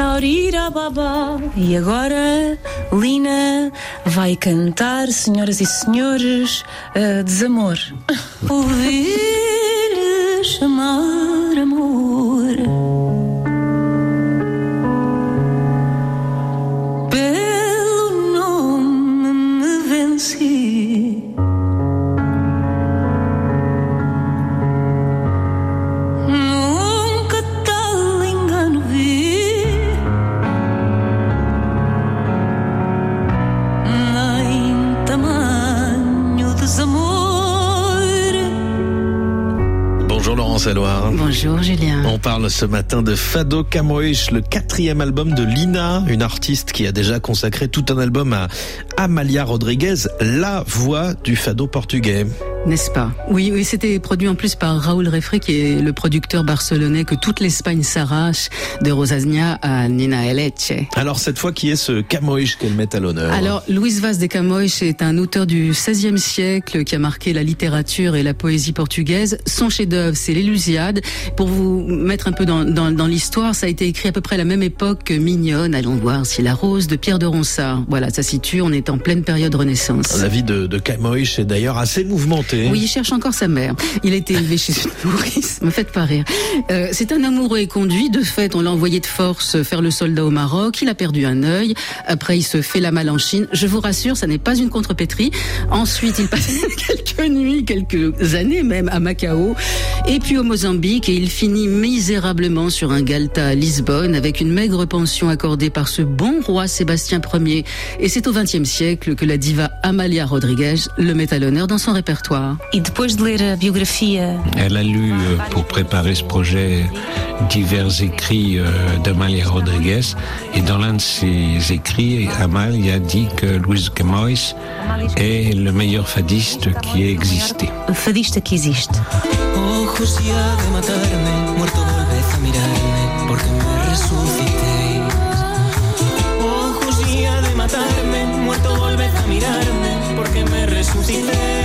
Laurira Babá. E agora, Lina vai cantar, senhoras e senhores, uh, Desamor. Ouvir chamar Laurence. Bonjour Julien. On parle ce matin de Fado Camões, le quatrième album de Lina, une artiste qui a déjà consacré tout un album à Amalia Rodriguez, la voix du Fado portugais. N'est-ce pas? Oui, oui, c'était produit en plus par Raoul Refré, qui est le producteur barcelonais que toute l'Espagne s'arrache, de Rosasnia à Nina Eleche. Alors cette fois, qui est ce Camões qu'elle met à l'honneur? Alors, Luis Vaz de Camões est un auteur du XVIe siècle qui a marqué la littérature et la poésie portugaise. Son chef-d'œuvre, c'est l'Élusiade. Pour vous mettre un peu dans, dans, dans l'histoire, ça a été écrit à peu près à la même époque que Mignonne, Allons voir si la rose de Pierre de Ronsard. Voilà, ça situe, on est en pleine période Renaissance. La vie de, de Camões est d'ailleurs assez mouvementée. Oui, il cherche encore sa mère. Il a été élevé chez une nourrice. Me faites pas rire. Euh, c'est un amoureux et conduit. De fait, on l'a envoyé de force faire le soldat au Maroc. Il a perdu un œil. Après, il se fait la malle en Chine. Je vous rassure, ça n'est pas une contrepétrie. Ensuite, il passe quelques nuits, quelques années même à Macao. Et puis au Mozambique. Et il finit misérablement sur un galta à Lisbonne avec une maigre pension accordée par ce bon roi Sébastien Ier. Et c'est au XXe siècle que la diva Amalia Rodriguez le met à l'honneur dans son répertoire. E depois de ler a biografia Elle a lu, euh, pour préparer ce projet, divers écrits euh, d'Amalia Rodriguez. Et dans l'un de ses écrits, Amalia dit que Luis Camões est le meilleur fadiste qui ait existé. fadista que existe. Ojos ya de matarme, muerto volved a mirarme, porque me resucité. Ojos ya de matarme, muerto volved a mirarme, porque me resucitéis.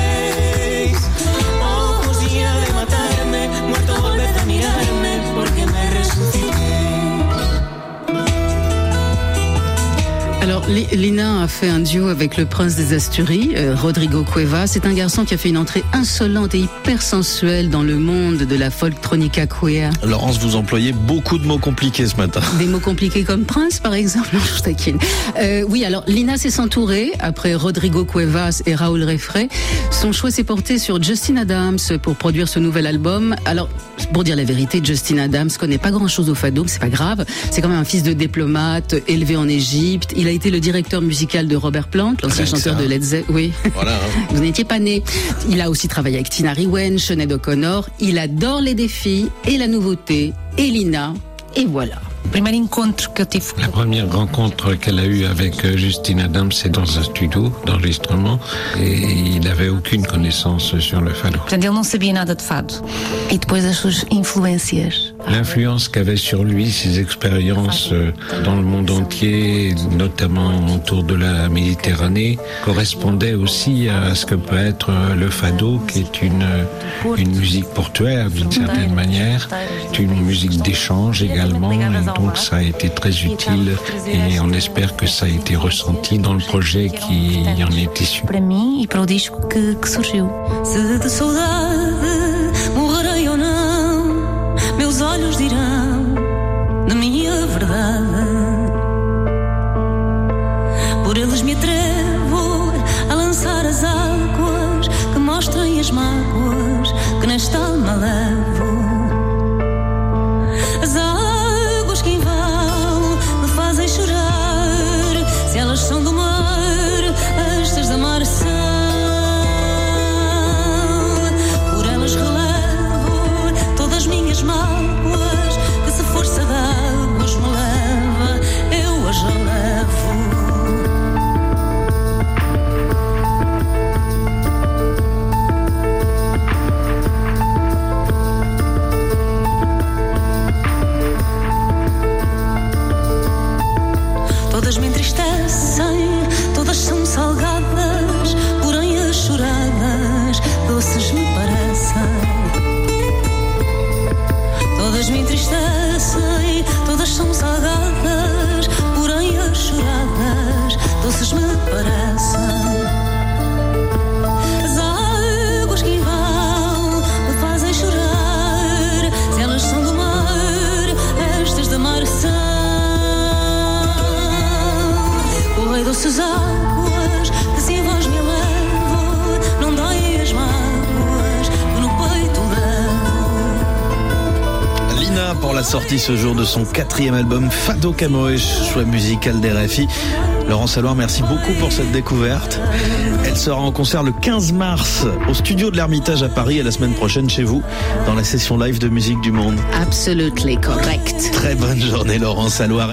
Alors, Li- Lina a fait un duo avec le prince des Asturies, euh, Rodrigo Cueva. C'est un garçon qui a fait une entrée insolente et hyper sensuelle dans le monde de la folktronica queer. Laurence, vous employez beaucoup de mots compliqués ce matin. Des mots compliqués comme prince, par exemple. Non, je taquine. Euh, oui, alors Lina s'est s'entourer après Rodrigo Cuevas et Raoul Refré. Son choix s'est porté sur Justin Adams pour produire ce nouvel album. Alors, pour dire la vérité, Justin Adams connaît pas grand-chose au fado, c'est pas grave. C'est quand même un fils de diplomate, élevé en Égypte. Il a été le directeur musical de Robert Plant, l'ancien chanteur ça. de Led Zeppelin. Oui. Voilà. hein. Vous n'étiez pas né. Il a aussi travaillé avec Tina Rewen, Sinead O'Connor. Il adore les défis et la nouveauté. Et Lina. Et voilà. La première rencontre qu'elle a eue avec euh, Justine Adams, c'est dans un studio d'enregistrement et il n'avait aucune connaissance sur le fado. Portanto, ele não sabia nada de fado. E depois as suas influências. L'influence qu'avaient sur lui ses expériences euh, dans le monde entier, notamment autour de la Méditerranée, correspondait aussi à ce que peut être euh, le fado, qui est une, euh, une musique portuaire d'une certaine manière, une musique d'échange également, donc ça a été très utile et on espère que ça a été ressenti dans le projet qui en est issu. Sortie ce jour de son quatrième album Fado Camões, choix musical des RFI. Laurent Saloir, merci beaucoup pour cette découverte. Elle sera en concert le 15 mars au studio de l'Ermitage à Paris et la semaine prochaine chez vous dans la session live de musique du monde. Absolutely correct. Très bonne journée Laurent Saloir.